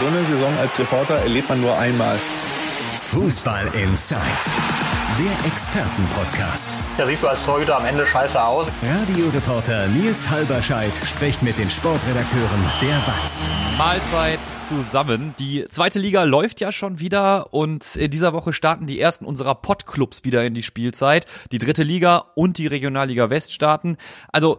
So eine Saison als Reporter erlebt man nur einmal. Fußball Inside, der Expertenpodcast. Da siehst du als Torhüter am Ende scheiße aus. Radioreporter Nils Halberscheid spricht mit den Sportredakteuren der WAZ. Mahlzeit zusammen. Die zweite Liga läuft ja schon wieder und in dieser Woche starten die ersten unserer Pottclubs wieder in die Spielzeit. Die dritte Liga und die Regionalliga West starten. Also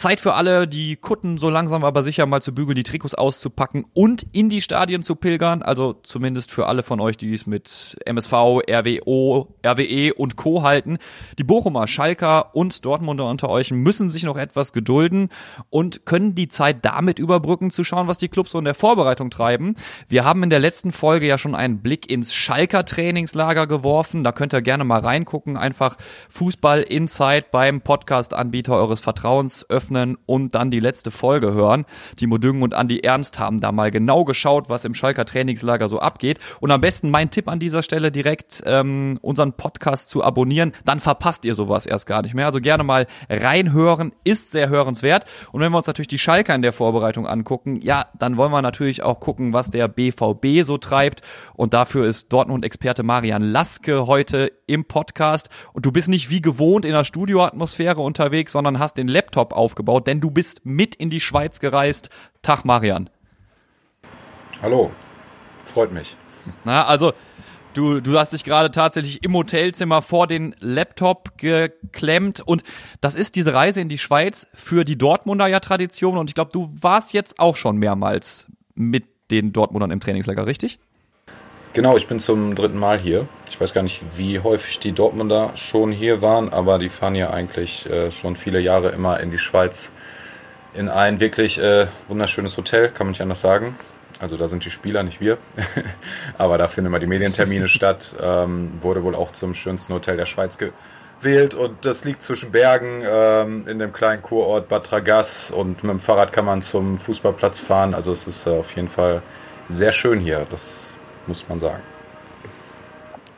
Zeit für alle, die Kutten so langsam aber sicher mal zu bügeln, die Trikots auszupacken und in die Stadien zu pilgern. Also zumindest für alle von euch, die es mit MSV, RWO, RWE und Co. halten. Die Bochumer, Schalker und Dortmunder unter euch müssen sich noch etwas gedulden und können die Zeit damit überbrücken, zu schauen, was die Clubs so in der Vorbereitung treiben. Wir haben in der letzten Folge ja schon einen Blick ins Schalker Trainingslager geworfen. Da könnt ihr gerne mal reingucken. Einfach Fußball Inside beim Podcast-Anbieter eures Vertrauens öffnen und dann die letzte Folge hören. Timo Düngen und Andi Ernst haben da mal genau geschaut, was im Schalker Trainingslager so abgeht. Und am besten mein Tipp an dieser Stelle direkt ähm, unseren Podcast zu abonnieren, dann verpasst ihr sowas erst gar nicht mehr. Also gerne mal reinhören, ist sehr hörenswert. Und wenn wir uns natürlich die Schalker in der Vorbereitung angucken, ja, dann wollen wir natürlich auch gucken, was der BVB so treibt. Und dafür ist Dortmund-Experte Marian Laske heute im Podcast. Und du bist nicht wie gewohnt in der Studioatmosphäre unterwegs, sondern hast den Laptop auf aufgebaut, denn du bist mit in die Schweiz gereist. Tag, Marian. Hallo, freut mich. Na, also Du, du hast dich gerade tatsächlich im Hotelzimmer vor den Laptop geklemmt und das ist diese Reise in die Schweiz für die Dortmunder ja Tradition und ich glaube, du warst jetzt auch schon mehrmals mit den Dortmundern im Trainingslager, richtig? Genau, ich bin zum dritten Mal hier. Ich weiß gar nicht, wie häufig die Dortmunder schon hier waren, aber die fahren ja eigentlich äh, schon viele Jahre immer in die Schweiz in ein wirklich äh, wunderschönes Hotel, kann man nicht anders sagen. Also da sind die Spieler, nicht wir. aber da finden immer die Medientermine statt. Ähm, wurde wohl auch zum schönsten Hotel der Schweiz gewählt und das liegt zwischen Bergen ähm, in dem kleinen Kurort Bad Ragaz und mit dem Fahrrad kann man zum Fußballplatz fahren. Also es ist äh, auf jeden Fall sehr schön hier. Das muss man sagen.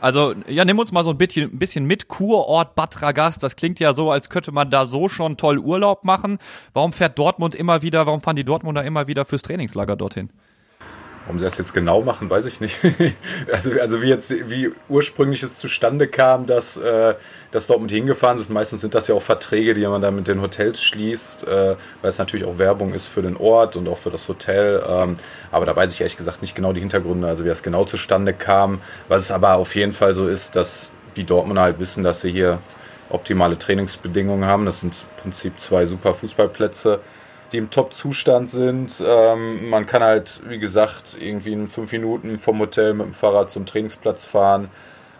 Also, ja, nimm uns mal so ein bisschen, ein bisschen mit. Kurort Bad Ragaz, das klingt ja so, als könnte man da so schon toll Urlaub machen. Warum fährt Dortmund immer wieder, warum fahren die Dortmunder immer wieder fürs Trainingslager dorthin? Warum sie das jetzt genau machen, weiß ich nicht. also, also wie jetzt, wie ursprünglich es zustande kam, dass, äh, dass Dortmund hingefahren ist. Meistens sind das ja auch Verträge, die man da mit den Hotels schließt, äh, weil es natürlich auch Werbung ist für den Ort und auch für das Hotel. Ähm, aber da weiß ich ehrlich gesagt nicht genau die Hintergründe, also wie das genau zustande kam. Was es aber auf jeden Fall so ist, dass die Dortmunder halt wissen, dass sie hier optimale Trainingsbedingungen haben. Das sind im Prinzip zwei super Fußballplätze die im Top-Zustand sind. Ähm, man kann halt, wie gesagt, irgendwie in fünf Minuten vom Hotel mit dem Fahrrad zum Trainingsplatz fahren.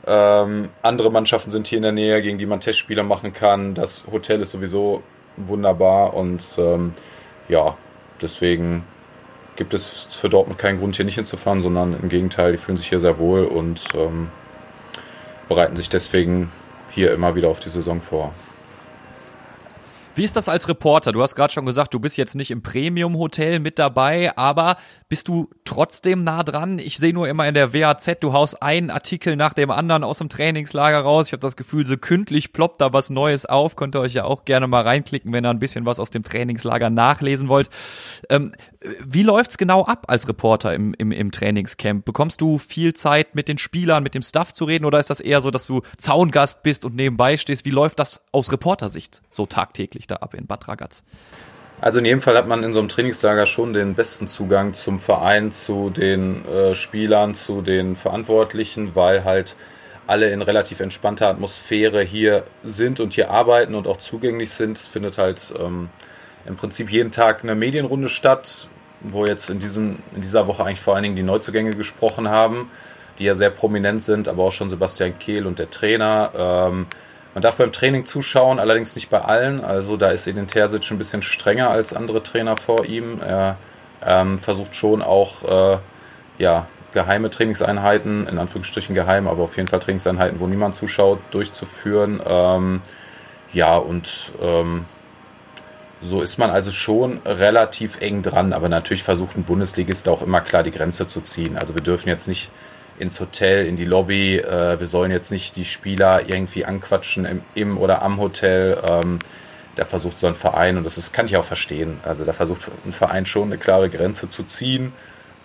Ähm, andere Mannschaften sind hier in der Nähe, gegen die man Testspiele machen kann. Das Hotel ist sowieso wunderbar und ähm, ja, deswegen gibt es für Dortmund keinen Grund, hier nicht hinzufahren, sondern im Gegenteil, die fühlen sich hier sehr wohl und ähm, bereiten sich deswegen hier immer wieder auf die Saison vor. Wie ist das als Reporter? Du hast gerade schon gesagt, du bist jetzt nicht im Premium-Hotel mit dabei, aber bist du trotzdem nah dran? Ich sehe nur immer in der WAZ, du haust einen Artikel nach dem anderen aus dem Trainingslager raus. Ich habe das Gefühl, sekündlich ploppt da was Neues auf. Könnt ihr euch ja auch gerne mal reinklicken, wenn ihr ein bisschen was aus dem Trainingslager nachlesen wollt. Ähm, wie läuft's genau ab als Reporter im, im, im Trainingscamp? Bekommst du viel Zeit mit den Spielern, mit dem Staff zu reden oder ist das eher so, dass du Zaungast bist und nebenbei stehst? Wie läuft das aus Reportersicht so tagtäglich? da ab in Bad Ragaz? Also in jedem Fall hat man in so einem Trainingslager schon den besten Zugang zum Verein, zu den äh, Spielern, zu den Verantwortlichen, weil halt alle in relativ entspannter Atmosphäre hier sind und hier arbeiten und auch zugänglich sind. Es findet halt ähm, im Prinzip jeden Tag eine Medienrunde statt, wo jetzt in, diesem, in dieser Woche eigentlich vor allen Dingen die Neuzugänge gesprochen haben, die ja sehr prominent sind, aber auch schon Sebastian Kehl und der Trainer. Ähm, man darf beim Training zuschauen, allerdings nicht bei allen. Also da ist Edin Terzic ein bisschen strenger als andere Trainer vor ihm. Er ähm, versucht schon auch äh, ja, geheime Trainingseinheiten, in Anführungsstrichen geheim, aber auf jeden Fall Trainingseinheiten, wo niemand zuschaut, durchzuführen. Ähm, ja, und ähm, so ist man also schon relativ eng dran, aber natürlich versucht ein Bundesligist auch immer klar die Grenze zu ziehen. Also wir dürfen jetzt nicht ins Hotel, in die Lobby. Äh, wir sollen jetzt nicht die Spieler irgendwie anquatschen im, im oder am Hotel. Ähm, da versucht so ein Verein, und das ist, kann ich auch verstehen, also da versucht ein Verein schon eine klare Grenze zu ziehen.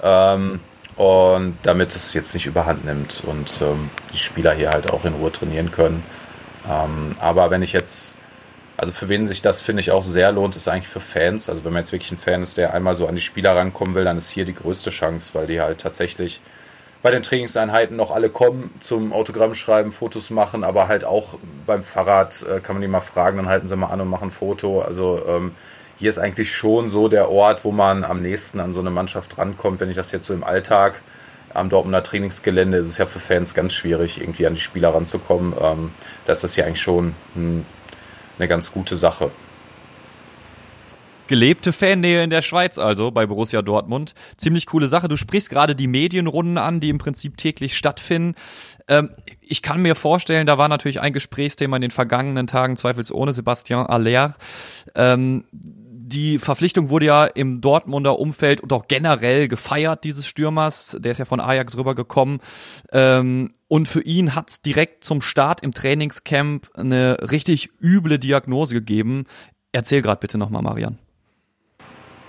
Ähm, und damit es jetzt nicht überhand nimmt und ähm, die Spieler hier halt auch in Ruhe trainieren können. Ähm, aber wenn ich jetzt, also für wen sich das finde ich auch sehr lohnt, ist eigentlich für Fans. Also wenn man jetzt wirklich ein Fan ist, der einmal so an die Spieler rankommen will, dann ist hier die größte Chance, weil die halt tatsächlich bei den Trainingseinheiten noch alle kommen zum Autogramm schreiben, Fotos machen, aber halt auch beim Fahrrad äh, kann man die mal fragen, dann halten sie mal an und machen ein Foto. Also ähm, hier ist eigentlich schon so der Ort, wo man am nächsten an so eine Mannschaft rankommt. Wenn ich das jetzt so im Alltag am Dortmunder Trainingsgelände ist es ja für Fans ganz schwierig, irgendwie an die Spieler ranzukommen. Ähm, da ist das ja eigentlich schon hm, eine ganz gute Sache. Gelebte Fannähe in der Schweiz also bei Borussia Dortmund. Ziemlich coole Sache. Du sprichst gerade die Medienrunden an, die im Prinzip täglich stattfinden. Ähm, ich kann mir vorstellen, da war natürlich ein Gesprächsthema in den vergangenen Tagen zweifelsohne Sebastian Aller. Ähm, die Verpflichtung wurde ja im Dortmunder Umfeld und auch generell gefeiert, dieses Stürmers. Der ist ja von Ajax rübergekommen. Ähm, und für ihn hat's direkt zum Start im Trainingscamp eine richtig üble Diagnose gegeben. Erzähl gerade bitte nochmal, Marian.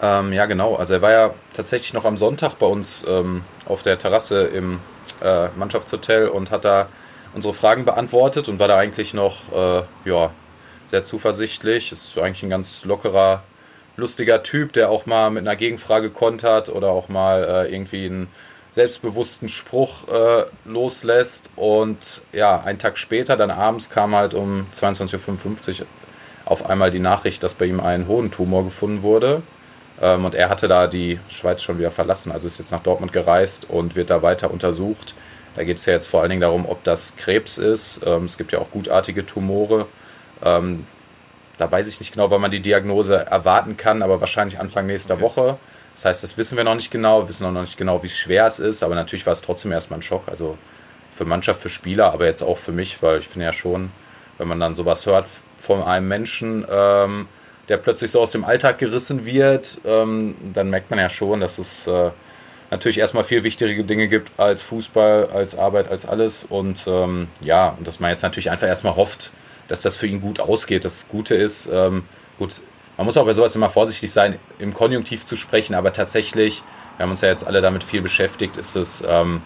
Ähm, ja, genau. Also er war ja tatsächlich noch am Sonntag bei uns ähm, auf der Terrasse im äh, Mannschaftshotel und hat da unsere Fragen beantwortet und war da eigentlich noch äh, ja, sehr zuversichtlich. Ist eigentlich ein ganz lockerer, lustiger Typ, der auch mal mit einer Gegenfrage kontert oder auch mal äh, irgendwie einen selbstbewussten Spruch äh, loslässt. Und ja, einen Tag später, dann abends, kam halt um 22.55 Uhr auf einmal die Nachricht, dass bei ihm ein Hodentumor gefunden wurde. Ähm, und er hatte da die Schweiz schon wieder verlassen, also ist jetzt nach Dortmund gereist und wird da weiter untersucht. Da geht es ja jetzt vor allen Dingen darum, ob das Krebs ist. Ähm, es gibt ja auch gutartige Tumore. Ähm, da weiß ich nicht genau, wann man die Diagnose erwarten kann, aber wahrscheinlich Anfang nächster okay. Woche. Das heißt, das wissen wir noch nicht genau, wir wissen noch nicht genau, wie schwer es ist, aber natürlich war es trotzdem erstmal ein Schock. Also für Mannschaft, für Spieler, aber jetzt auch für mich, weil ich finde ja schon, wenn man dann sowas hört von einem Menschen, ähm, der plötzlich so aus dem Alltag gerissen wird, ähm, dann merkt man ja schon, dass es äh, natürlich erstmal viel wichtigere Dinge gibt als Fußball, als Arbeit, als alles. Und ähm, ja, und dass man jetzt natürlich einfach erstmal hofft, dass das für ihn gut ausgeht. Das Gute ist, ähm, gut, man muss auch bei sowas immer vorsichtig sein, im Konjunktiv zu sprechen, aber tatsächlich, wir haben uns ja jetzt alle damit viel beschäftigt, ist es ähm,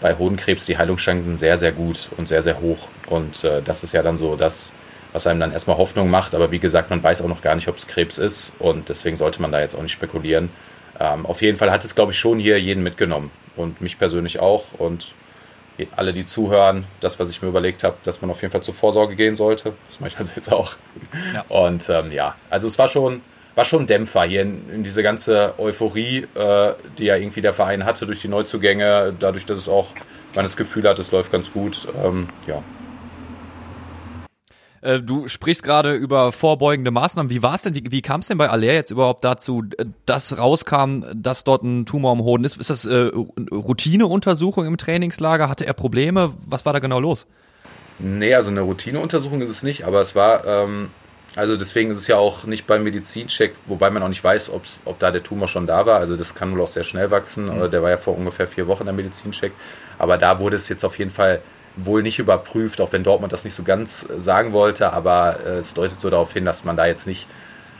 bei Hodenkrebs die Heilungschancen sehr, sehr gut und sehr, sehr hoch. Und äh, das ist ja dann so das, was einem dann erstmal Hoffnung macht. Aber wie gesagt, man weiß auch noch gar nicht, ob es Krebs ist und deswegen sollte man da jetzt auch nicht spekulieren. Ähm, auf jeden Fall hat es, glaube ich, schon hier jeden mitgenommen und mich persönlich auch und alle, die zuhören, das, was ich mir überlegt habe, dass man auf jeden Fall zur Vorsorge gehen sollte. Das mache ich also jetzt auch. Ja. Und ähm, ja, also es war schon, war schon ein Dämpfer hier in, in diese ganze Euphorie, äh, die ja irgendwie der Verein hatte durch die Neuzugänge, dadurch, dass es auch man das Gefühl hat, es läuft ganz gut. Ähm, ja, äh, du sprichst gerade über vorbeugende Maßnahmen. Wie war es denn? Wie, wie kam es denn bei Aller jetzt überhaupt dazu, dass rauskam, dass dort ein Tumor am Hoden ist? Ist das äh, Routineuntersuchung im Trainingslager? Hatte er Probleme? Was war da genau los? Nee, also eine Routineuntersuchung ist es nicht, aber es war, ähm, also deswegen ist es ja auch nicht beim Medizincheck, wobei man auch nicht weiß, ob da der Tumor schon da war. Also das kann wohl auch sehr schnell wachsen. Mhm. Der war ja vor ungefähr vier Wochen der Medizincheck. Aber da wurde es jetzt auf jeden Fall wohl nicht überprüft, auch wenn Dortmund das nicht so ganz äh, sagen wollte, aber äh, es deutet so darauf hin, dass man da jetzt nicht,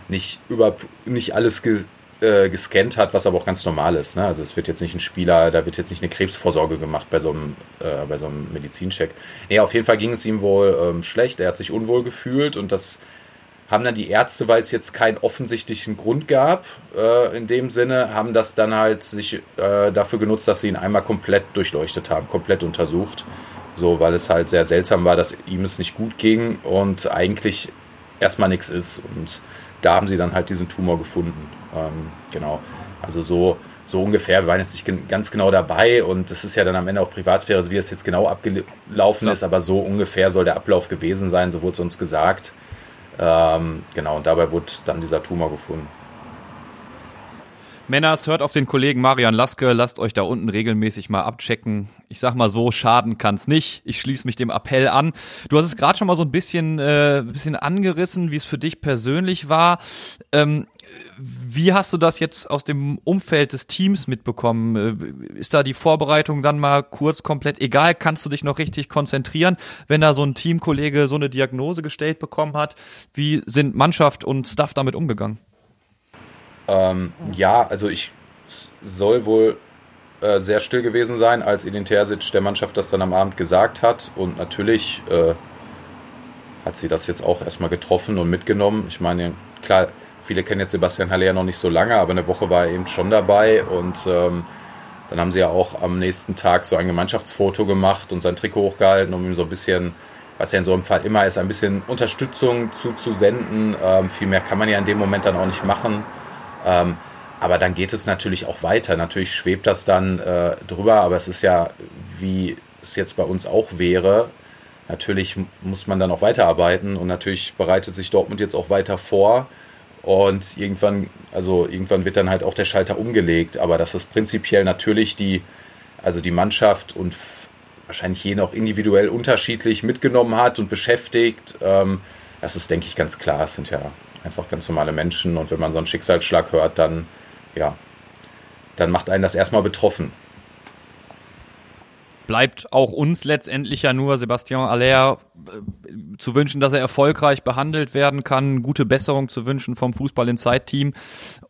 nicht, über, nicht alles ge, äh, gescannt hat, was aber auch ganz normal ist. Ne? Also es wird jetzt nicht ein Spieler, da wird jetzt nicht eine Krebsvorsorge gemacht bei so einem, äh, bei so einem Medizincheck. Nee, auf jeden Fall ging es ihm wohl ähm, schlecht, er hat sich unwohl gefühlt und das haben dann die Ärzte, weil es jetzt keinen offensichtlichen Grund gab, äh, in dem Sinne, haben das dann halt sich äh, dafür genutzt, dass sie ihn einmal komplett durchleuchtet haben, komplett untersucht. So, weil es halt sehr seltsam war, dass ihm es nicht gut ging und eigentlich erstmal nichts ist. Und da haben sie dann halt diesen Tumor gefunden. Ähm, genau. Also so, so ungefähr, wir waren jetzt nicht ganz genau dabei und das ist ja dann am Ende auch Privatsphäre, wie es jetzt genau abgelaufen ja. ist, aber so ungefähr soll der Ablauf gewesen sein, so wurde es uns gesagt. Ähm, genau, und dabei wurde dann dieser Tumor gefunden. Männers, hört auf den Kollegen Marian Laske, lasst euch da unten regelmäßig mal abchecken. Ich sag mal so, schaden kann's nicht. Ich schließe mich dem Appell an. Du hast es gerade schon mal so ein bisschen, äh, bisschen angerissen, wie es für dich persönlich war. Ähm, wie hast du das jetzt aus dem Umfeld des Teams mitbekommen? Äh, ist da die Vorbereitung dann mal kurz komplett egal? Kannst du dich noch richtig konzentrieren, wenn da so ein Teamkollege so eine Diagnose gestellt bekommen hat? Wie sind Mannschaft und Staff damit umgegangen? Ähm, ja, also ich soll wohl äh, sehr still gewesen sein, als Edin Terzic der Mannschaft das dann am Abend gesagt hat. Und natürlich äh, hat sie das jetzt auch erstmal getroffen und mitgenommen. Ich meine, klar, viele kennen jetzt Sebastian Haller ja noch nicht so lange, aber eine Woche war er eben schon dabei und ähm, dann haben sie ja auch am nächsten Tag so ein Gemeinschaftsfoto gemacht und sein Trikot hochgehalten, um ihm so ein bisschen, was ja in so einem Fall immer ist, ein bisschen Unterstützung zuzusenden. Ähm, viel mehr kann man ja in dem Moment dann auch nicht machen. Ähm, aber dann geht es natürlich auch weiter. Natürlich schwebt das dann äh, drüber, aber es ist ja, wie es jetzt bei uns auch wäre, natürlich muss man dann auch weiterarbeiten und natürlich bereitet sich Dortmund jetzt auch weiter vor. Und irgendwann, also irgendwann wird dann halt auch der Schalter umgelegt, aber dass es prinzipiell natürlich die, also die Mannschaft und wahrscheinlich je noch individuell unterschiedlich mitgenommen hat und beschäftigt, ähm, das ist, denke ich, ganz klar. Es sind ja einfach ganz normale Menschen. Und wenn man so einen Schicksalsschlag hört, dann, ja, dann macht einen das erstmal betroffen bleibt auch uns letztendlich ja nur Sebastian Aller äh, zu wünschen, dass er erfolgreich behandelt werden kann, gute Besserung zu wünschen vom Fußball in Zeitteam.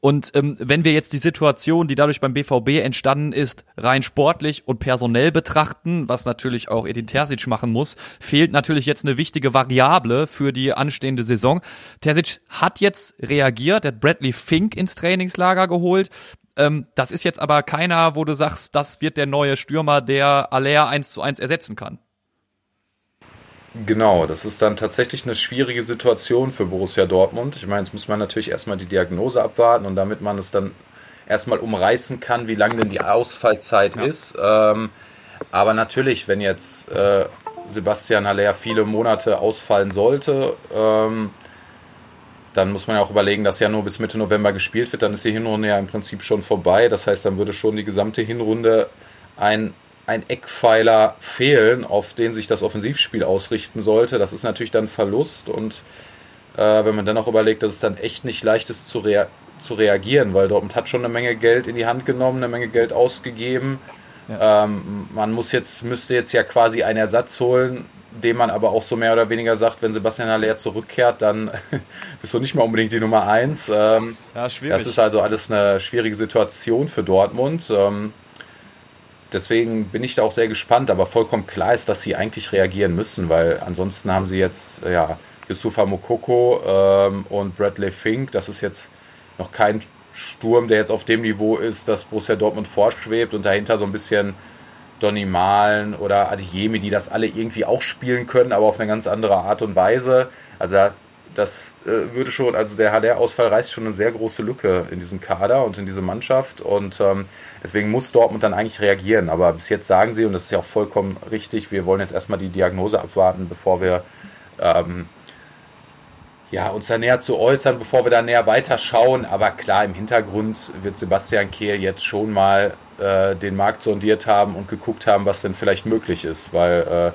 Und ähm, wenn wir jetzt die Situation, die dadurch beim BVB entstanden ist, rein sportlich und personell betrachten, was natürlich auch Edin Terzic machen muss, fehlt natürlich jetzt eine wichtige Variable für die anstehende Saison. Terzic hat jetzt reagiert, hat Bradley Fink ins Trainingslager geholt. Ähm, das ist jetzt aber keiner, wo du sagst, das wird der neue Stürmer, der Aller eins zu eins ersetzen kann. Genau, das ist dann tatsächlich eine schwierige Situation für Borussia Dortmund. Ich meine, jetzt muss man natürlich erstmal die Diagnose abwarten und damit man es dann erstmal umreißen kann, wie lang denn die Ausfallzeit ja. ist. Ähm, aber natürlich, wenn jetzt äh, Sebastian Haller viele Monate ausfallen sollte, ähm, dann muss man ja auch überlegen, dass ja nur bis Mitte November gespielt wird. Dann ist die Hinrunde ja im Prinzip schon vorbei. Das heißt, dann würde schon die gesamte Hinrunde ein, ein Eckpfeiler fehlen, auf den sich das Offensivspiel ausrichten sollte. Das ist natürlich dann Verlust. Und äh, wenn man dann auch überlegt, dass es dann echt nicht leicht ist zu, rea zu reagieren, weil Dortmund hat schon eine Menge Geld in die Hand genommen, eine Menge Geld ausgegeben. Ja. Ähm, man muss jetzt, müsste jetzt ja quasi einen Ersatz holen, dem man aber auch so mehr oder weniger sagt, wenn Sebastian Haller zurückkehrt, dann bist du nicht mehr unbedingt die Nummer eins. Ähm, ja, schwierig. Das ist also alles eine schwierige Situation für Dortmund. Ähm, deswegen bin ich da auch sehr gespannt, aber vollkommen klar ist, dass sie eigentlich reagieren müssen, weil ansonsten haben sie jetzt ja, Yusufa Mokoko ähm, und Bradley Fink. Das ist jetzt noch kein Sturm, der jetzt auf dem Niveau ist, dass Borussia Dortmund vorschwebt und dahinter so ein bisschen Donny Malen oder Adiemi, die das alle irgendwie auch spielen können, aber auf eine ganz andere Art und Weise. Also das äh, würde schon, also der HDR-Ausfall reißt schon eine sehr große Lücke in diesen Kader und in diese Mannschaft und ähm, deswegen muss Dortmund dann eigentlich reagieren. Aber bis jetzt sagen sie, und das ist ja auch vollkommen richtig, wir wollen jetzt erstmal die Diagnose abwarten, bevor wir ähm, ja, uns da näher zu äußern, bevor wir da näher weiterschauen. Aber klar, im Hintergrund wird Sebastian Kehl jetzt schon mal äh, den Markt sondiert haben und geguckt haben, was denn vielleicht möglich ist, weil äh,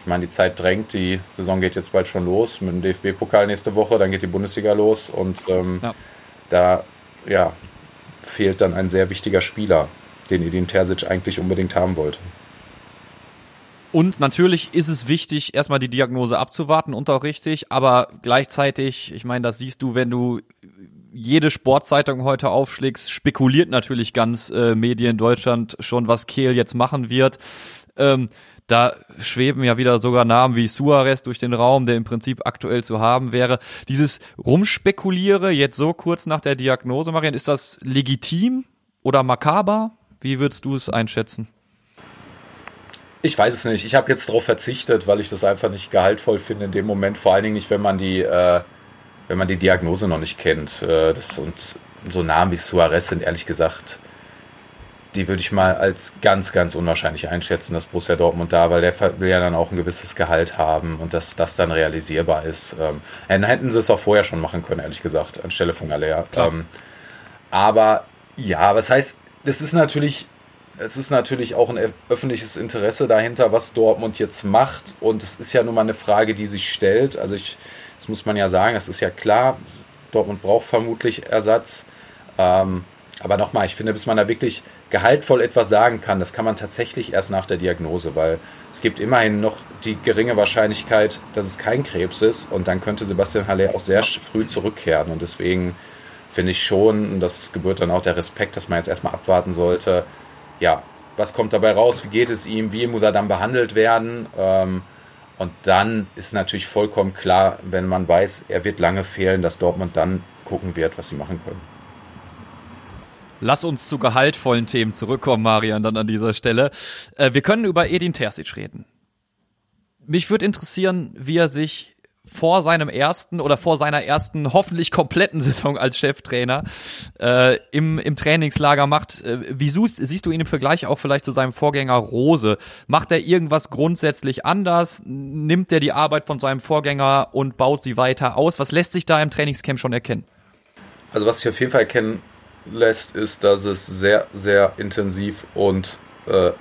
ich meine, die Zeit drängt, die Saison geht jetzt bald schon los mit dem DFB-Pokal nächste Woche, dann geht die Bundesliga los und ähm, ja. da ja, fehlt dann ein sehr wichtiger Spieler, den Edin Terzic eigentlich unbedingt haben wollte. Und natürlich ist es wichtig, erstmal die Diagnose abzuwarten und auch richtig, aber gleichzeitig, ich meine, das siehst du, wenn du jede Sportzeitung heute aufschlägst, spekuliert natürlich ganz äh, Medien Deutschland schon, was Kehl jetzt machen wird. Ähm, da schweben ja wieder sogar Namen wie Suarez durch den Raum, der im Prinzip aktuell zu haben wäre. Dieses Rumspekuliere jetzt so kurz nach der Diagnose, Marian, ist das legitim oder makaber? Wie würdest du es einschätzen? Ich weiß es nicht. Ich habe jetzt darauf verzichtet, weil ich das einfach nicht gehaltvoll finde in dem Moment. Vor allen Dingen nicht, wenn man die äh, wenn man die Diagnose noch nicht kennt. Äh, das, und so Namen wie Suarez sind ehrlich gesagt, die würde ich mal als ganz, ganz unwahrscheinlich einschätzen, dass Borussia Dortmund da, weil der will ja dann auch ein gewisses Gehalt haben und dass das dann realisierbar ist. Ähm, dann hätten sie es auch vorher schon machen können, ehrlich gesagt, anstelle von Alea. Ähm, aber ja, was heißt, das ist natürlich, es ist natürlich auch ein öffentliches Interesse dahinter, was Dortmund jetzt macht. Und es ist ja nun mal eine Frage, die sich stellt. Also ich das muss man ja sagen, das ist ja klar. Dortmund braucht vermutlich Ersatz. Ähm, aber nochmal, ich finde, bis man da wirklich gehaltvoll etwas sagen kann, das kann man tatsächlich erst nach der Diagnose, weil es gibt immerhin noch die geringe Wahrscheinlichkeit, dass es kein Krebs ist und dann könnte Sebastian Halle auch sehr früh zurückkehren und deswegen finde ich schon, und das gebührt dann auch der Respekt, dass man jetzt erstmal abwarten sollte, ja, was kommt dabei raus, wie geht es ihm, wie muss er dann behandelt werden. Ähm, und dann ist natürlich vollkommen klar, wenn man weiß, er wird lange fehlen, dass Dortmund dann gucken wird, was sie machen können. Lass uns zu gehaltvollen Themen zurückkommen, Marian, dann an dieser Stelle. Äh, wir können über Edin Terzic reden. Mich würde interessieren, wie er sich vor seinem ersten oder vor seiner ersten hoffentlich kompletten Saison als Cheftrainer äh, im, im Trainingslager macht. Äh, wie suchst, siehst du ihn im Vergleich auch vielleicht zu seinem Vorgänger Rose? Macht er irgendwas grundsätzlich anders? Nimmt er die Arbeit von seinem Vorgänger und baut sie weiter aus? Was lässt sich da im Trainingscamp schon erkennen? Also was sich auf jeden Fall erkennen lässt, ist, dass es sehr, sehr intensiv und äh,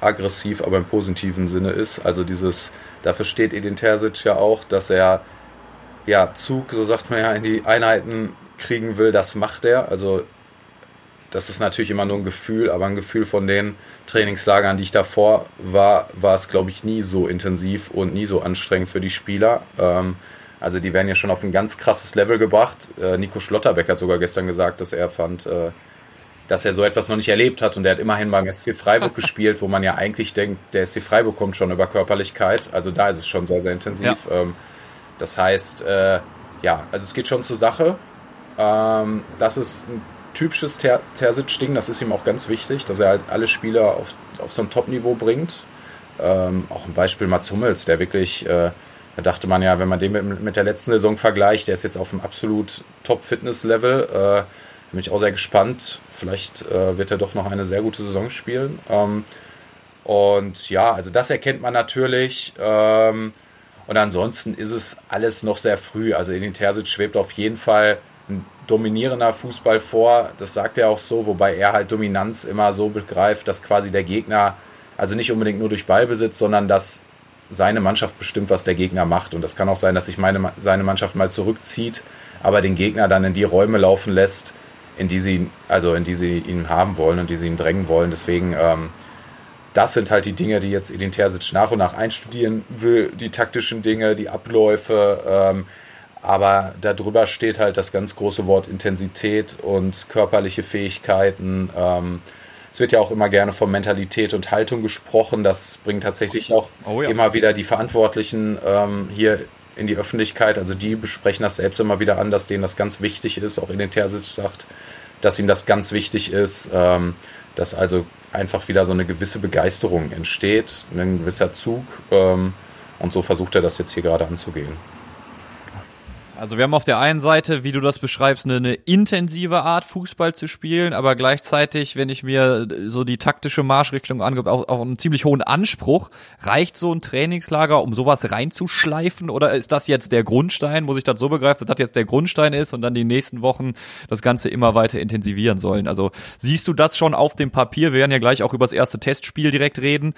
aggressiv, aber im positiven Sinne ist. Also dieses Dafür steht Edin Terzic ja auch, dass er ja Zug, so sagt man ja, in die Einheiten kriegen will. Das macht er. Also das ist natürlich immer nur ein Gefühl, aber ein Gefühl von den Trainingslagern, die ich davor war, war es, glaube ich, nie so intensiv und nie so anstrengend für die Spieler. Ähm, also die werden ja schon auf ein ganz krasses Level gebracht. Äh, Nico Schlotterbeck hat sogar gestern gesagt, dass er fand, äh, dass er so etwas noch nicht erlebt hat. Und er hat immerhin beim SC Freiburg gespielt, wo man ja eigentlich denkt, der SC Freiburg kommt schon über Körperlichkeit. Also da ist es schon sehr, sehr intensiv. Ja. Ähm, das heißt, äh, ja, also es geht schon zur Sache. Ähm, das ist ein typisches Ter Terzic-Ding, das ist ihm auch ganz wichtig, dass er halt alle Spieler auf, auf so ein Top-Niveau bringt. Ähm, auch ein Beispiel Mats Hummels, der wirklich, äh, da dachte man ja, wenn man den mit, mit, der letzten Saison vergleicht, der ist jetzt auf einem absolut Top-Fitness-Level. Äh, bin ich auch sehr gespannt. Vielleicht äh, wird er doch noch eine sehr gute Saison spielen. Ähm, und ja, also das erkennt man natürlich. Ähm, und ansonsten ist es alles noch sehr früh. Also Edin Terzic schwebt auf jeden Fall ein dominierender Fußball vor. Das sagt er auch so, wobei er halt Dominanz immer so begreift, dass quasi der Gegner, also nicht unbedingt nur durch Ballbesitz, sondern dass seine Mannschaft bestimmt, was der Gegner macht. Und das kann auch sein, dass sich meine, seine Mannschaft mal zurückzieht, aber den Gegner dann in die Räume laufen lässt, in die sie, also in die sie ihn haben wollen und die sie ihn drängen wollen. Deswegen, ähm, das sind halt die Dinge, die jetzt Edin Terzic nach und nach einstudieren will, die taktischen Dinge, die Abläufe. Ähm, aber darüber steht halt das ganz große Wort Intensität und körperliche Fähigkeiten. Ähm, es wird ja auch immer gerne von Mentalität und Haltung gesprochen. Das bringt tatsächlich auch oh ja. immer wieder die Verantwortlichen ähm, hier in die Öffentlichkeit. Also die besprechen das selbst immer wieder an, dass denen das ganz wichtig ist. Auch in den Terzic sagt, dass ihm das ganz wichtig ist, ähm, dass also einfach wieder so eine gewisse Begeisterung entsteht, ein gewisser Zug. Ähm, und so versucht er das jetzt hier gerade anzugehen. Also wir haben auf der einen Seite, wie du das beschreibst, eine, eine, intensive Art Fußball zu spielen, aber gleichzeitig, wenn ich mir so die taktische Marschrichtung angucke, auch, auch einen ziemlich hohen Anspruch. Reicht so ein Trainingslager, um sowas reinzuschleifen oder ist das jetzt der Grundstein? Muss ich das so begreifen, dass das jetzt der Grundstein ist und dann die nächsten Wochen das Ganze immer weiter intensivieren sollen? Also siehst du das schon auf dem Papier? Wir werden ja gleich auch über das erste Testspiel direkt reden,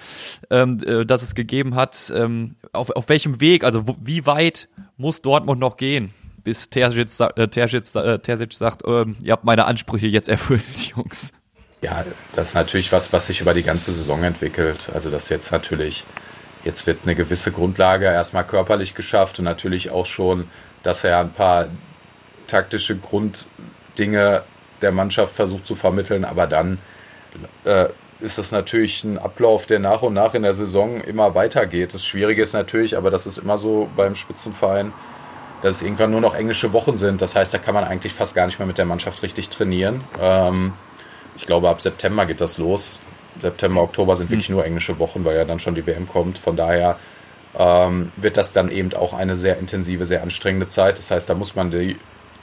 ähm, äh, das es gegeben hat. Ähm, auf, auf welchem Weg, also wo, wie weit muss Dortmund noch gehen, bis Terzic, äh, Terzic, äh, Terzic sagt, äh, ihr habt meine Ansprüche jetzt erfüllt, Jungs. Ja, das ist natürlich was, was sich über die ganze Saison entwickelt. Also das jetzt natürlich, jetzt wird eine gewisse Grundlage erstmal körperlich geschafft und natürlich auch schon, dass er ein paar taktische Grunddinge der Mannschaft versucht zu vermitteln, aber dann äh, ist das natürlich ein Ablauf, der nach und nach in der Saison immer weitergeht. Das Schwierige ist natürlich, aber das ist immer so beim Spitzenverein, dass es irgendwann nur noch englische Wochen sind. Das heißt, da kann man eigentlich fast gar nicht mehr mit der Mannschaft richtig trainieren. Ähm, ich glaube, ab September geht das los. September, Oktober sind wirklich mhm. nur englische Wochen, weil ja dann schon die WM kommt. Von daher ähm, wird das dann eben auch eine sehr intensive, sehr anstrengende Zeit. Das heißt, da muss man die,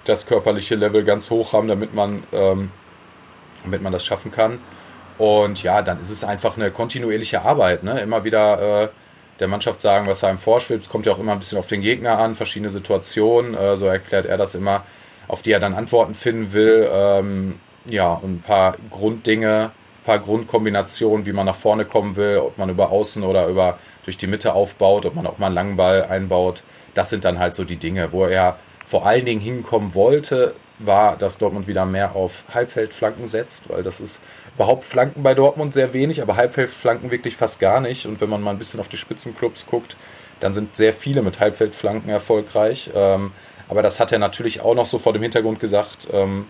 das körperliche Level ganz hoch haben, damit man, ähm, damit man das schaffen kann. Und ja, dann ist es einfach eine kontinuierliche Arbeit. Ne? Immer wieder äh, der Mannschaft sagen, was einem vorschwebt. Es kommt ja auch immer ein bisschen auf den Gegner an, verschiedene Situationen. Äh, so erklärt er das immer, auf die er dann Antworten finden will. Ähm, ja, und ein paar Grunddinge, ein paar Grundkombinationen, wie man nach vorne kommen will, ob man über Außen oder über durch die Mitte aufbaut, ob man auch mal einen langen Ball einbaut. Das sind dann halt so die Dinge, wo er vor allen Dingen hinkommen wollte, war, dass Dortmund wieder mehr auf Halbfeldflanken setzt, weil das ist überhaupt Flanken bei Dortmund sehr wenig, aber Halbfeldflanken wirklich fast gar nicht. Und wenn man mal ein bisschen auf die Spitzenclubs guckt, dann sind sehr viele mit Halbfeldflanken erfolgreich. Ähm, aber das hat er natürlich auch noch so vor dem Hintergrund gesagt, ähm,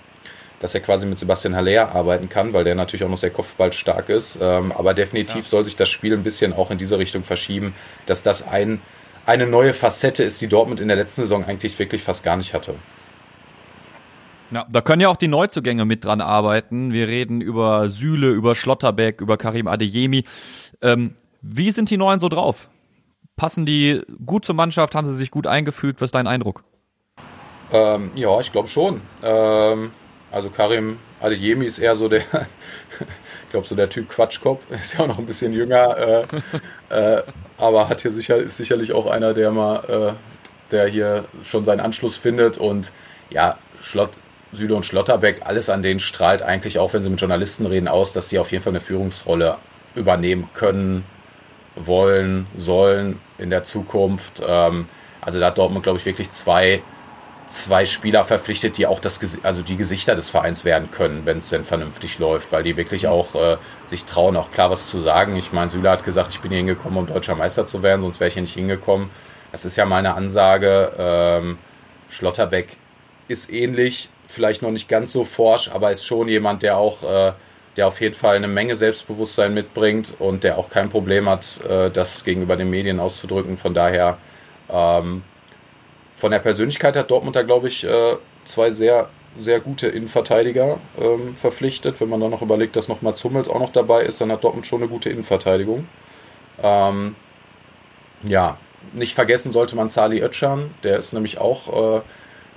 dass er quasi mit Sebastian Haller arbeiten kann, weil der natürlich auch noch sehr kopfballstark ist. Ähm, aber definitiv ja. soll sich das Spiel ein bisschen auch in diese Richtung verschieben, dass das ein, eine neue Facette ist, die Dortmund in der letzten Saison eigentlich wirklich fast gar nicht hatte. Ja, da können ja auch die Neuzugänge mit dran arbeiten. Wir reden über Süle, über Schlotterbeck, über Karim Adeyemi. Ähm, wie sind die Neuen so drauf? Passen die gut zur Mannschaft? Haben sie sich gut eingefügt? Was ist dein Eindruck? Ähm, ja, ich glaube schon. Ähm, also Karim Adeyemi ist eher so der, ich glaube so der Typ Quatschkopf. Ist ja auch noch ein bisschen jünger, äh, äh, aber hat hier sicher ist sicherlich auch einer, der mal, äh, der hier schon seinen Anschluss findet und ja, Schlott, Süle und Schlotterbeck, alles an denen strahlt eigentlich auch, wenn sie mit Journalisten reden, aus, dass sie auf jeden Fall eine Führungsrolle übernehmen können, wollen, sollen in der Zukunft. Ähm, also da hat Dortmund, glaube ich, wirklich zwei, zwei Spieler verpflichtet, die auch das, also die Gesichter des Vereins werden können, wenn es denn vernünftig läuft, weil die wirklich auch äh, sich trauen, auch klar was zu sagen. Ich meine, Süle hat gesagt, ich bin hier hingekommen, um deutscher Meister zu werden, sonst wäre ich hier nicht hingekommen. Das ist ja meine Ansage. Ähm, Schlotterbeck ist ähnlich, vielleicht noch nicht ganz so forsch, aber ist schon jemand, der auch, äh, der auf jeden Fall eine Menge Selbstbewusstsein mitbringt und der auch kein Problem hat, äh, das gegenüber den Medien auszudrücken. Von daher, ähm, von der Persönlichkeit hat Dortmund da, glaube ich, äh, zwei sehr, sehr gute Innenverteidiger ähm, verpflichtet. Wenn man dann noch überlegt, dass noch Mats Hummels auch noch dabei ist, dann hat Dortmund schon eine gute Innenverteidigung. Ähm, ja, nicht vergessen sollte man Sali Özcan, der ist nämlich auch äh,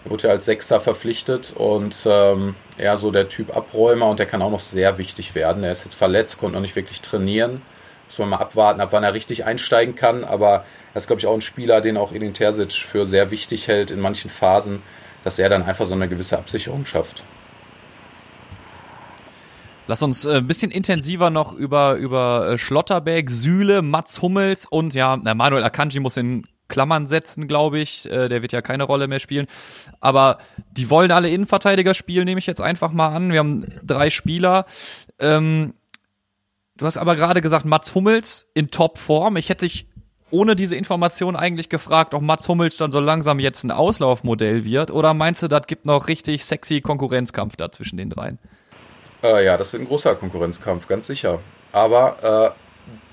er wurde ja als Sechser verpflichtet und ähm, eher so der Typ Abräumer und der kann auch noch sehr wichtig werden. Er ist jetzt verletzt, konnte noch nicht wirklich trainieren. Muss man mal abwarten, ab wann er richtig einsteigen kann. Aber er ist, glaube ich, auch ein Spieler, den auch Edin Terzic für sehr wichtig hält in manchen Phasen, dass er dann einfach so eine gewisse Absicherung schafft. Lass uns äh, ein bisschen intensiver noch über, über äh, Schlotterbeck, Sühle, Mats Hummels und ja, Manuel Akanji muss in Klammern setzen, glaube ich. Äh, der wird ja keine Rolle mehr spielen. Aber die wollen alle Innenverteidiger spielen, nehme ich jetzt einfach mal an. Wir haben drei Spieler. Ähm, du hast aber gerade gesagt, Mats Hummels in Topform. Ich hätte dich ohne diese Information eigentlich gefragt, ob Mats Hummels dann so langsam jetzt ein Auslaufmodell wird. Oder meinst du, das gibt noch richtig sexy Konkurrenzkampf da zwischen den dreien? Äh, ja, das wird ein großer Konkurrenzkampf, ganz sicher. Aber äh,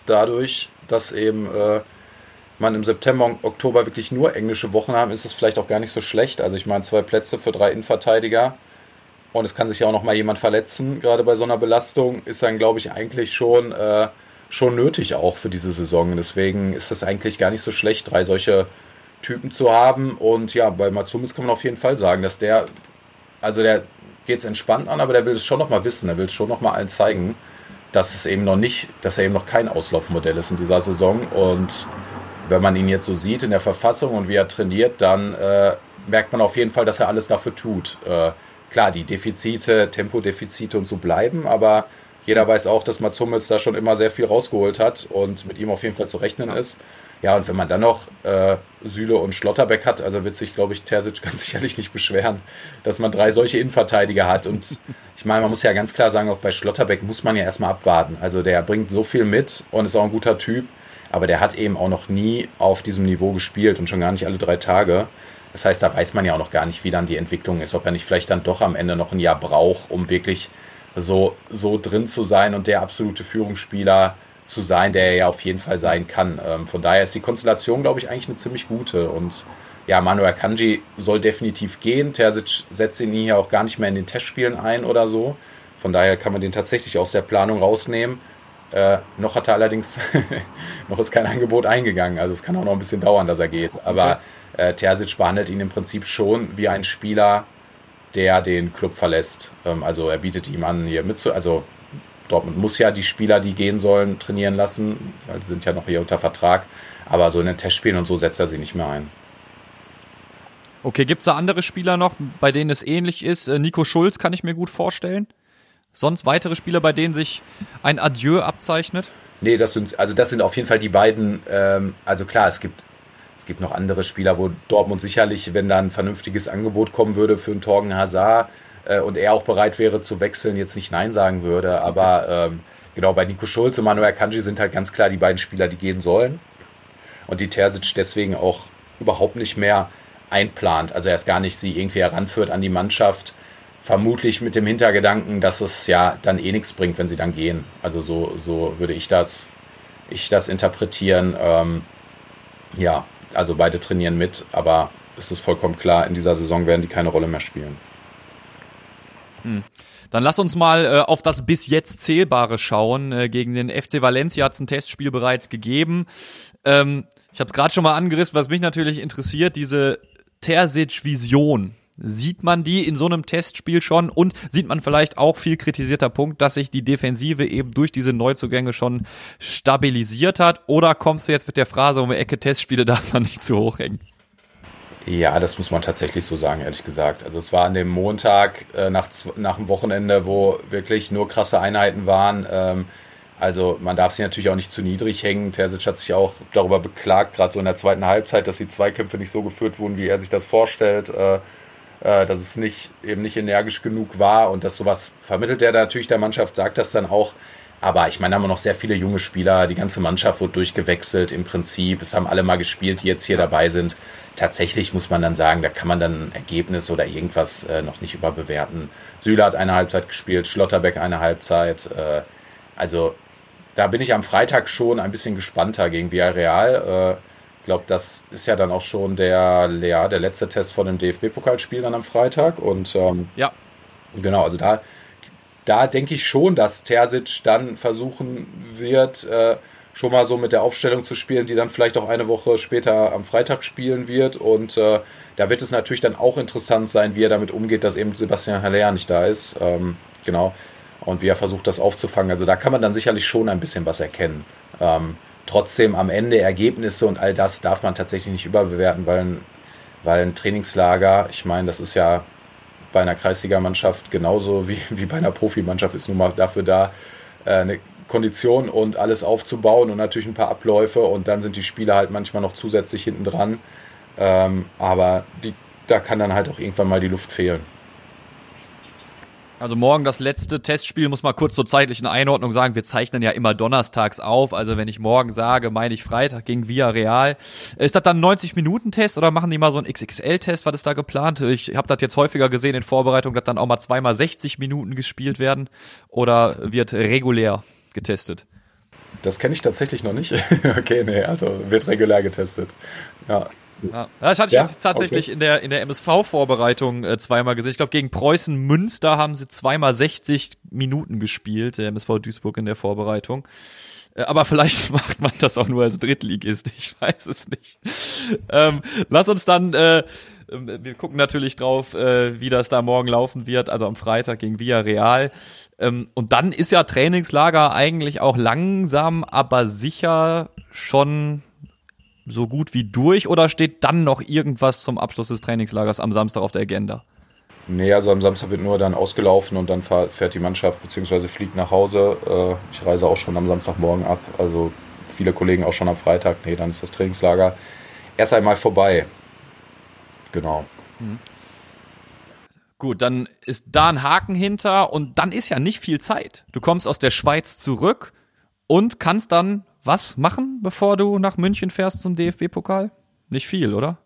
dadurch, dass eben äh, man im September und Oktober wirklich nur englische Wochen haben, ist es vielleicht auch gar nicht so schlecht. Also ich meine, zwei Plätze für drei Innenverteidiger und es kann sich ja auch noch mal jemand verletzen, gerade bei so einer Belastung, ist dann, glaube ich, eigentlich schon, äh, schon nötig auch für diese Saison. Deswegen ist es eigentlich gar nicht so schlecht, drei solche Typen zu haben. Und ja, bei Matsumitz kann man auf jeden Fall sagen, dass der, also der geht es entspannt an, aber der will es schon noch mal wissen, der will es schon noch mal allen zeigen, dass es eben noch nicht, dass er eben noch kein Auslaufmodell ist in dieser Saison und wenn man ihn jetzt so sieht in der Verfassung und wie er trainiert, dann äh, merkt man auf jeden Fall, dass er alles dafür tut. Äh, klar, die Defizite, Tempodefizite und so bleiben, aber jeder weiß auch, dass Mats Hummels da schon immer sehr viel rausgeholt hat und mit ihm auf jeden Fall zu rechnen ist. Ja, und wenn man dann noch äh, Süle und Schlotterbeck hat, also wird sich, glaube ich, Terzic ganz sicherlich nicht beschweren, dass man drei solche Innenverteidiger hat. Und ich meine, man muss ja ganz klar sagen, auch bei Schlotterbeck muss man ja erstmal abwarten. Also der bringt so viel mit und ist auch ein guter Typ aber der hat eben auch noch nie auf diesem Niveau gespielt und schon gar nicht alle drei Tage. Das heißt, da weiß man ja auch noch gar nicht, wie dann die Entwicklung ist, ob er nicht vielleicht dann doch am Ende noch ein Jahr braucht, um wirklich so, so drin zu sein und der absolute Führungsspieler zu sein, der er ja auf jeden Fall sein kann. Ähm, von daher ist die Konstellation, glaube ich, eigentlich eine ziemlich gute. Und ja, Manuel Kanji soll definitiv gehen. Terzic setzt ihn hier auch gar nicht mehr in den Testspielen ein oder so. Von daher kann man den tatsächlich aus der Planung rausnehmen. Äh, noch hat er allerdings, noch ist kein Angebot eingegangen. Also es kann auch noch ein bisschen dauern, dass er geht. Aber okay. äh, Terzic behandelt ihn im Prinzip schon wie ein Spieler, der den Club verlässt. Ähm, also er bietet ihm an, hier mitzu... Also Dortmund muss ja die Spieler, die gehen sollen, trainieren lassen, weil sie sind ja noch hier unter Vertrag. Aber so in den Testspielen und so setzt er sie nicht mehr ein. Okay, gibt es da andere Spieler noch, bei denen es ähnlich ist? Äh, Nico Schulz kann ich mir gut vorstellen. Sonst weitere Spieler, bei denen sich ein Adieu abzeichnet? Nee, das sind, also das sind auf jeden Fall die beiden, ähm, also klar, es gibt, es gibt noch andere Spieler, wo Dortmund sicherlich, wenn da ein vernünftiges Angebot kommen würde für einen Torgen Hazard äh, und er auch bereit wäre zu wechseln, jetzt nicht Nein sagen würde. Aber ähm, genau, bei Nico Schulz und Manuel Kanji sind halt ganz klar die beiden Spieler, die gehen sollen. Und die Terzic deswegen auch überhaupt nicht mehr einplant. Also er ist gar nicht sie irgendwie heranführt an die Mannschaft vermutlich mit dem Hintergedanken, dass es ja dann eh nichts bringt, wenn sie dann gehen. Also so, so würde ich das, ich das interpretieren. Ähm, ja, also beide trainieren mit, aber es ist vollkommen klar, in dieser Saison werden die keine Rolle mehr spielen. Hm. Dann lass uns mal äh, auf das bis jetzt Zählbare schauen. Äh, gegen den FC Valencia hat es ein Testspiel bereits gegeben. Ähm, ich habe es gerade schon mal angerissen, was mich natürlich interessiert, diese Terzic-Vision. Sieht man die in so einem Testspiel schon und sieht man vielleicht auch viel kritisierter Punkt, dass sich die Defensive eben durch diese Neuzugänge schon stabilisiert hat? Oder kommst du jetzt mit der Phrase um die Ecke, Testspiele darf man nicht zu hoch hängen? Ja, das muss man tatsächlich so sagen, ehrlich gesagt. Also es war an dem Montag äh, nach, nach dem Wochenende, wo wirklich nur krasse Einheiten waren. Ähm, also man darf sie natürlich auch nicht zu niedrig hängen. Terzic hat sich auch darüber beklagt, gerade so in der zweiten Halbzeit, dass die Zweikämpfe nicht so geführt wurden, wie er sich das vorstellt. Äh, äh, dass es nicht eben nicht energisch genug war und dass sowas vermittelt er natürlich der Mannschaft, sagt das dann auch. Aber ich meine, da haben wir noch sehr viele junge Spieler. Die ganze Mannschaft wurde durchgewechselt im Prinzip. Es haben alle mal gespielt, die jetzt hier dabei sind. Tatsächlich muss man dann sagen, da kann man dann ein Ergebnis oder irgendwas äh, noch nicht überbewerten. Süle hat eine Halbzeit gespielt, Schlotterbeck eine Halbzeit. Äh, also da bin ich am Freitag schon ein bisschen gespannter gegen Villarreal. Äh, ich glaube, das ist ja dann auch schon der, ja, der letzte Test vor dem DFB-Pokalspiel dann am Freitag. Und ähm, ja. Genau, also da da denke ich schon, dass Terzic dann versuchen wird, äh, schon mal so mit der Aufstellung zu spielen, die dann vielleicht auch eine Woche später am Freitag spielen wird. Und äh, da wird es natürlich dann auch interessant sein, wie er damit umgeht, dass eben Sebastian Haller nicht da ist. Ähm, genau. Und wie er versucht, das aufzufangen. Also da kann man dann sicherlich schon ein bisschen was erkennen. Ähm, trotzdem am Ende Ergebnisse und all das darf man tatsächlich nicht überbewerten, weil weil ein Trainingslager, ich meine, das ist ja bei einer Kreisligamannschaft genauso wie, wie bei einer Profimannschaft ist nun mal dafür da, äh, eine Kondition und alles aufzubauen und natürlich ein paar Abläufe und dann sind die Spieler halt manchmal noch zusätzlich hinten dran. Ähm, aber die, da kann dann halt auch irgendwann mal die Luft fehlen. Also morgen das letzte Testspiel, muss mal kurz zur zeitlichen Einordnung sagen. Wir zeichnen ja immer donnerstags auf. Also wenn ich morgen sage, meine ich Freitag gegen Villarreal. Ist das dann ein 90-Minuten-Test oder machen die mal so einen XXL-Test? Was ist da geplant? Ich habe das jetzt häufiger gesehen in Vorbereitung, dass dann auch mal zweimal 60 Minuten gespielt werden. Oder wird regulär getestet? Das kenne ich tatsächlich noch nicht. okay, nee, also wird regulär getestet. Ja. Ja. Das hatte ich ja? tatsächlich okay. in der, in der MSV-Vorbereitung äh, zweimal gesehen. Ich glaube, gegen Preußen Münster haben sie zweimal 60 Minuten gespielt, der MSV Duisburg in der Vorbereitung. Äh, aber vielleicht macht man das auch nur als Drittligist, ich weiß es nicht. Ähm, lass uns dann, äh, ähm, wir gucken natürlich drauf, äh, wie das da morgen laufen wird, also am Freitag gegen Villarreal. Ähm, und dann ist ja Trainingslager eigentlich auch langsam, aber sicher schon so gut wie durch oder steht dann noch irgendwas zum Abschluss des Trainingslagers am Samstag auf der Agenda? Nee, also am Samstag wird nur dann ausgelaufen und dann fährt die Mannschaft bzw. fliegt nach Hause. Äh, ich reise auch schon am Samstagmorgen ab. Also viele Kollegen auch schon am Freitag. Nee, dann ist das Trainingslager erst einmal vorbei. Genau. Mhm. Gut, dann ist da ein Haken hinter und dann ist ja nicht viel Zeit. Du kommst aus der Schweiz zurück und kannst dann was machen, bevor du nach München fährst zum DFB-Pokal? Nicht viel, oder?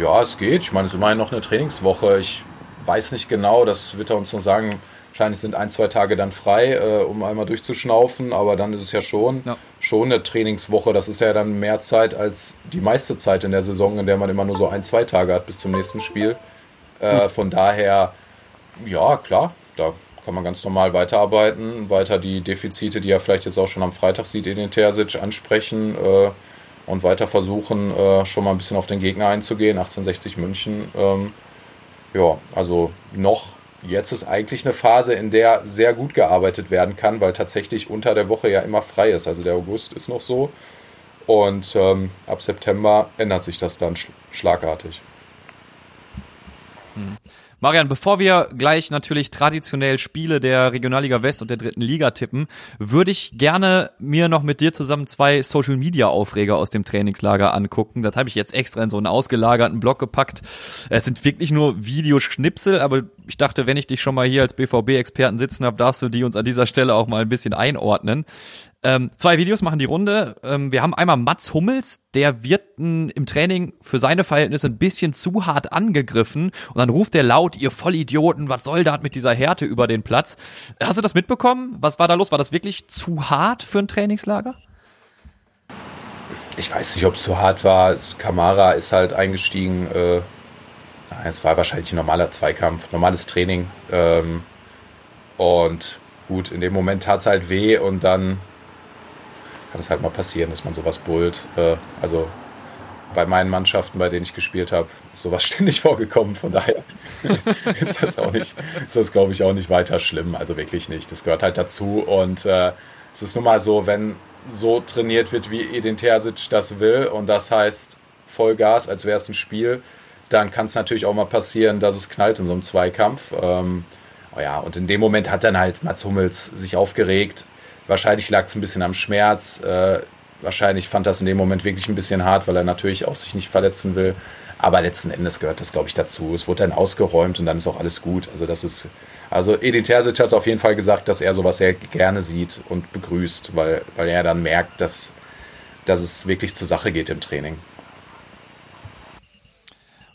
Ja, es geht. Ich meine, es ist immerhin noch eine Trainingswoche. Ich weiß nicht genau, das wird er uns noch sagen. Wahrscheinlich sind ein, zwei Tage dann frei, äh, um einmal durchzuschnaufen, aber dann ist es ja schon, ja. schon eine Trainingswoche. Das ist ja dann mehr Zeit als die meiste Zeit in der Saison, in der man immer nur so ein, zwei Tage hat bis zum nächsten Spiel. Äh, von daher, ja, klar, da kann man ganz normal weiterarbeiten, weiter die Defizite, die er vielleicht jetzt auch schon am Freitag sieht, in den Terzic ansprechen äh, und weiter versuchen, äh, schon mal ein bisschen auf den Gegner einzugehen. 1860 München. Ähm, ja, also noch jetzt ist eigentlich eine Phase, in der sehr gut gearbeitet werden kann, weil tatsächlich unter der Woche ja immer frei ist. Also der August ist noch so. Und ähm, ab September ändert sich das dann schlagartig. Hm. Marian, bevor wir gleich natürlich traditionell Spiele der Regionalliga West und der dritten Liga tippen, würde ich gerne mir noch mit dir zusammen zwei Social Media Aufreger aus dem Trainingslager angucken. Das habe ich jetzt extra in so einen ausgelagerten Blog gepackt. Es sind wirklich nur Videoschnipsel, aber ich dachte, wenn ich dich schon mal hier als BVB-Experten sitzen habe, darfst du die uns an dieser Stelle auch mal ein bisschen einordnen. Ähm, zwei Videos machen die Runde. Ähm, wir haben einmal Mats Hummels, der wird m, im Training für seine Verhältnisse ein bisschen zu hart angegriffen und dann ruft er laut, ihr Vollidioten, was soll das mit dieser Härte über den Platz? Hast du das mitbekommen? Was war da los? War das wirklich zu hart für ein Trainingslager? Ich weiß nicht, ob es zu hart war. Kamara ist halt eingestiegen. Äh, es war wahrscheinlich ein normaler Zweikampf, normales Training. Ähm, und gut, in dem Moment tat es halt weh und dann kann es halt mal passieren, dass man sowas bullt. Äh, also bei meinen Mannschaften, bei denen ich gespielt habe, ist sowas ständig vorgekommen. Von daher ist das auch nicht, ist das glaube ich auch nicht weiter schlimm. Also wirklich nicht. Das gehört halt dazu. Und äh, es ist nun mal so, wenn so trainiert wird, wie Edin Terzic das will, und das heißt Vollgas, als wäre es ein Spiel, dann kann es natürlich auch mal passieren, dass es knallt in so einem Zweikampf. Ähm, oh ja, und in dem Moment hat dann halt Mats Hummels sich aufgeregt. Wahrscheinlich lag es ein bisschen am Schmerz. Äh, wahrscheinlich fand das in dem Moment wirklich ein bisschen hart, weil er natürlich auch sich nicht verletzen will. Aber letzten Endes gehört das, glaube ich, dazu. Es wurde dann ausgeräumt und dann ist auch alles gut. Also das ist, also Edin Terzic hat auf jeden Fall gesagt, dass er sowas sehr gerne sieht und begrüßt, weil, weil er dann merkt, dass, dass es wirklich zur Sache geht im Training.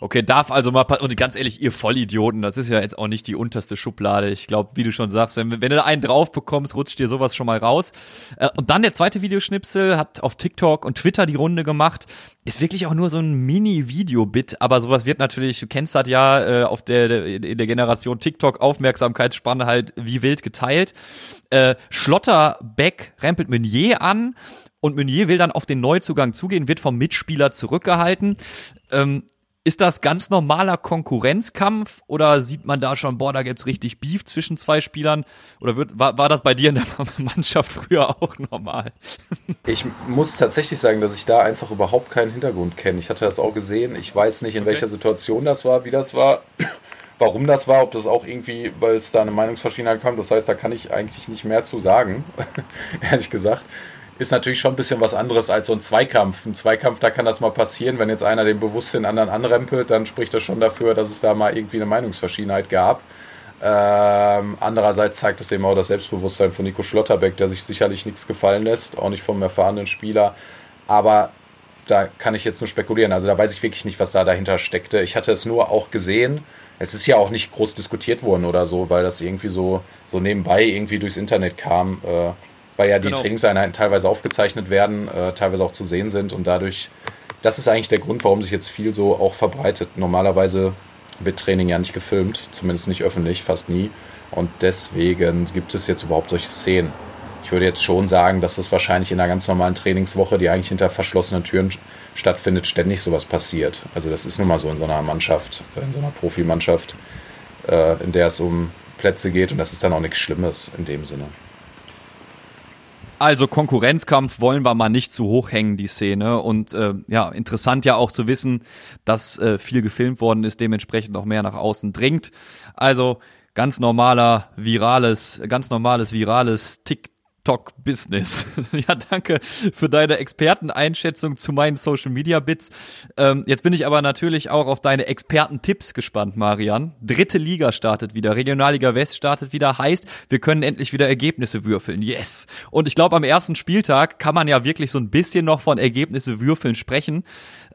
Okay, darf also mal, und ganz ehrlich, ihr Vollidioten, das ist ja jetzt auch nicht die unterste Schublade. Ich glaube, wie du schon sagst, wenn, wenn du einen drauf bekommst, rutscht dir sowas schon mal raus. Äh, und dann der zweite Videoschnipsel hat auf TikTok und Twitter die Runde gemacht. Ist wirklich auch nur so ein Mini-Video-Bit, aber sowas wird natürlich, du kennst das ja, äh, auf der, in der Generation TikTok Aufmerksamkeitsspanne halt wie wild geteilt. Äh, Schlotterbeck rempelt Meunier an und Meunier will dann auf den Neuzugang zugehen, wird vom Mitspieler zurückgehalten. Ähm, ist das ganz normaler Konkurrenzkampf oder sieht man da schon, boah, da gibt's richtig Beef zwischen zwei Spielern? Oder wird, war, war das bei dir in der Mannschaft früher auch normal? Ich muss tatsächlich sagen, dass ich da einfach überhaupt keinen Hintergrund kenne. Ich hatte das auch gesehen. Ich weiß nicht, in okay. welcher Situation das war, wie das war, warum das war, ob das auch irgendwie, weil es da eine Meinungsverschiedenheit kam. Das heißt, da kann ich eigentlich nicht mehr zu sagen, ehrlich gesagt ist natürlich schon ein bisschen was anderes als so ein Zweikampf. Ein Zweikampf, da kann das mal passieren, wenn jetzt einer den bewusst den anderen anrempelt, dann spricht das schon dafür, dass es da mal irgendwie eine Meinungsverschiedenheit gab. Ähm, andererseits zeigt es eben auch das Selbstbewusstsein von Nico Schlotterbeck, der sich sicherlich nichts gefallen lässt, auch nicht vom erfahrenen Spieler. Aber da kann ich jetzt nur spekulieren. Also da weiß ich wirklich nicht, was da dahinter steckte. Ich hatte es nur auch gesehen. Es ist ja auch nicht groß diskutiert worden oder so, weil das irgendwie so, so nebenbei irgendwie durchs Internet kam. Äh, weil ja die genau. Trainingseinheiten teilweise aufgezeichnet werden, äh, teilweise auch zu sehen sind und dadurch, das ist eigentlich der Grund, warum sich jetzt viel so auch verbreitet. Normalerweise wird Training ja nicht gefilmt, zumindest nicht öffentlich, fast nie. Und deswegen gibt es jetzt überhaupt solche Szenen. Ich würde jetzt schon sagen, dass das wahrscheinlich in einer ganz normalen Trainingswoche, die eigentlich hinter verschlossenen Türen stattfindet, ständig sowas passiert. Also das ist nun mal so in so einer Mannschaft, in so einer Profimannschaft, äh, in der es um Plätze geht und das ist dann auch nichts Schlimmes in dem Sinne. Also Konkurrenzkampf wollen wir mal nicht zu hoch hängen, die Szene. Und äh, ja, interessant ja auch zu wissen, dass äh, viel gefilmt worden ist, dementsprechend noch mehr nach außen dringt. Also ganz normaler, virales, ganz normales, virales Tick TikTok-Business. ja, danke für deine Experteneinschätzung zu meinen Social Media Bits. Ähm, jetzt bin ich aber natürlich auch auf deine Expertentipps gespannt, Marian. Dritte Liga startet wieder, Regionalliga West startet wieder, heißt, wir können endlich wieder Ergebnisse würfeln. Yes. Und ich glaube, am ersten Spieltag kann man ja wirklich so ein bisschen noch von Ergebnisse würfeln sprechen.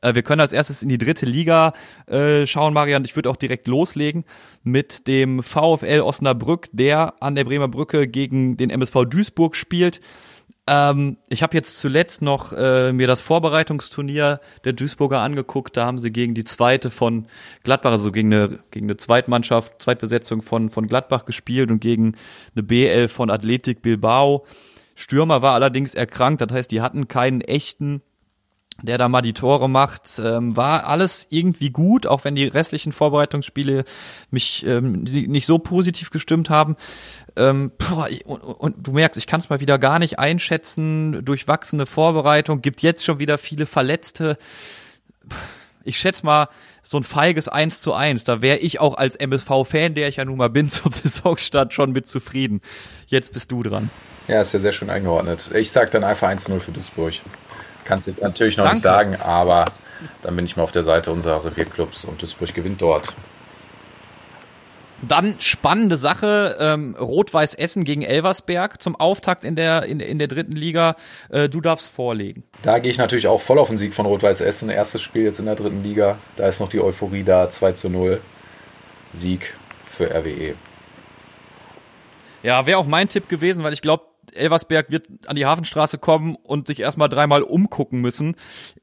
Äh, wir können als erstes in die dritte Liga äh, schauen, Marian. Ich würde auch direkt loslegen mit dem VfL Osnabrück, der an der Bremer Brücke gegen den MSV Duisburg spielt. Ähm, ich habe jetzt zuletzt noch äh, mir das Vorbereitungsturnier der Duisburger angeguckt. Da haben sie gegen die zweite von Gladbach, also gegen eine, gegen eine Zweitmannschaft, Zweitbesetzung von, von Gladbach gespielt und gegen eine BL von Athletik Bilbao. Stürmer war allerdings erkrankt, das heißt, die hatten keinen echten der da mal die Tore macht, ähm, war alles irgendwie gut, auch wenn die restlichen Vorbereitungsspiele mich ähm, nicht so positiv gestimmt haben. Ähm, boah, und, und du merkst, ich kann es mal wieder gar nicht einschätzen. Durchwachsene Vorbereitung, gibt jetzt schon wieder viele Verletzte. Ich schätze mal, so ein feiges 1 zu 1, da wäre ich auch als MSV-Fan, der ich ja nun mal bin, zum Saisonstart schon mit zufrieden. Jetzt bist du dran. Ja, ist ja sehr schön eingeordnet. Ich sag dann einfach 1-0 für Duisburg kann es jetzt natürlich noch Danke. nicht sagen, aber dann bin ich mal auf der Seite unserer Revierclubs und Duisburg gewinnt dort. Dann spannende Sache, ähm, Rot-Weiß Essen gegen Elversberg zum Auftakt in der, in, in der dritten Liga. Äh, du darfst vorlegen. Da gehe ich natürlich auch voll auf den Sieg von Rot-Weiß Essen. Erstes Spiel jetzt in der dritten Liga. Da ist noch die Euphorie da. 2 zu 0. Sieg für RWE. Ja, wäre auch mein Tipp gewesen, weil ich glaube, Elversberg wird an die Hafenstraße kommen und sich erstmal dreimal umgucken müssen.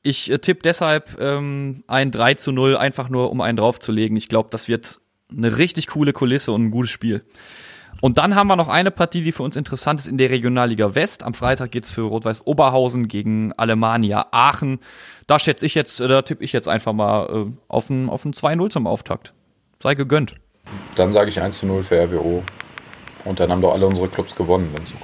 Ich äh, tippe deshalb ähm, ein 3 zu 0, einfach nur um einen draufzulegen. Ich glaube, das wird eine richtig coole Kulisse und ein gutes Spiel. Und dann haben wir noch eine Partie, die für uns interessant ist in der Regionalliga West. Am Freitag geht's für Rot-Weiß Oberhausen gegen Alemannia Aachen. Da schätze ich jetzt, da tippe ich jetzt einfach mal äh, auf ein, auf ein 2-0 zum Auftakt. Sei gegönnt. Dann sage ich 1 zu 0 für RWO. Und dann haben doch alle unsere Clubs gewonnen, wenn es so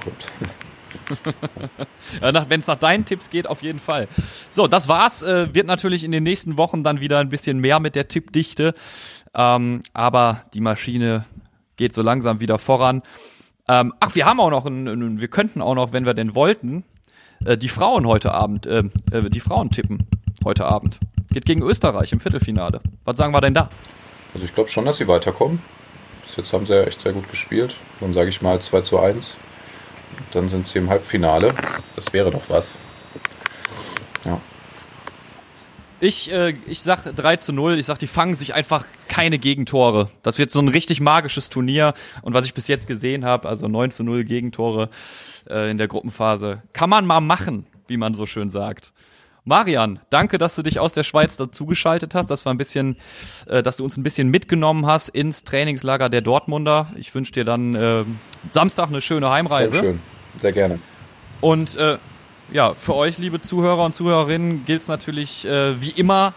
ja, wenn es nach deinen Tipps geht, auf jeden Fall. So, das war's. Äh, wird natürlich in den nächsten Wochen dann wieder ein bisschen mehr mit der Tippdichte. Ähm, aber die Maschine geht so langsam wieder voran. Ähm, ach, wir haben auch noch, ein, wir könnten auch noch, wenn wir denn wollten, äh, die Frauen heute Abend, äh, äh, die Frauen tippen heute Abend. Geht gegen Österreich im Viertelfinale. Was sagen wir denn da? Also ich glaube schon, dass sie weiterkommen. Bis jetzt haben sie ja echt sehr gut gespielt. Dann sage ich mal 2 zu 1. Dann sind sie im Halbfinale. Das wäre doch was. Ja. Ich, äh, ich sag 3 zu 0. Ich sag, die fangen sich einfach keine Gegentore. Das wird so ein richtig magisches Turnier. Und was ich bis jetzt gesehen habe, also 9 zu 0 Gegentore äh, in der Gruppenphase, kann man mal machen, wie man so schön sagt. Marian, danke, dass du dich aus der Schweiz dazugeschaltet hast. Das war ein bisschen, äh, dass du uns ein bisschen mitgenommen hast ins Trainingslager der Dortmunder. Ich wünsche dir dann äh, Samstag eine schöne Heimreise. Sehr schön, sehr gerne. Und äh, ja, für euch, liebe Zuhörer und Zuhörerinnen, gilt es natürlich äh, wie immer,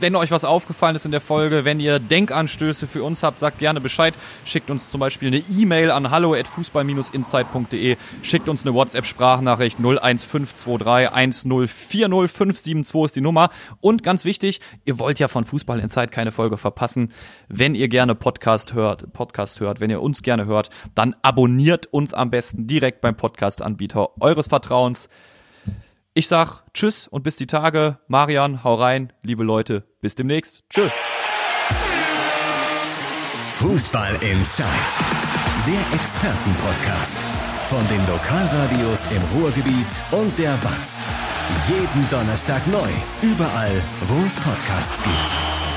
wenn euch was aufgefallen ist in der Folge, wenn ihr Denkanstöße für uns habt, sagt gerne Bescheid. Schickt uns zum Beispiel eine E-Mail an hallo@fußball-insight.de. Schickt uns eine WhatsApp-Sprachnachricht 01523 1040572 ist die Nummer. Und ganz wichtig, ihr wollt ja von Fußball Insight keine Folge verpassen. Wenn ihr gerne Podcast hört, Podcast hört, wenn ihr uns gerne hört, dann abonniert uns am besten direkt beim Podcast-Anbieter eures Vertrauens. Ich sag Tschüss und bis die Tage. Marian, hau rein. Liebe Leute, bis demnächst. Tschüss. Fußball Inside. Der Expertenpodcast. Von den Lokalradios im Ruhrgebiet und der Watz. Jeden Donnerstag neu. Überall, wo es Podcasts gibt.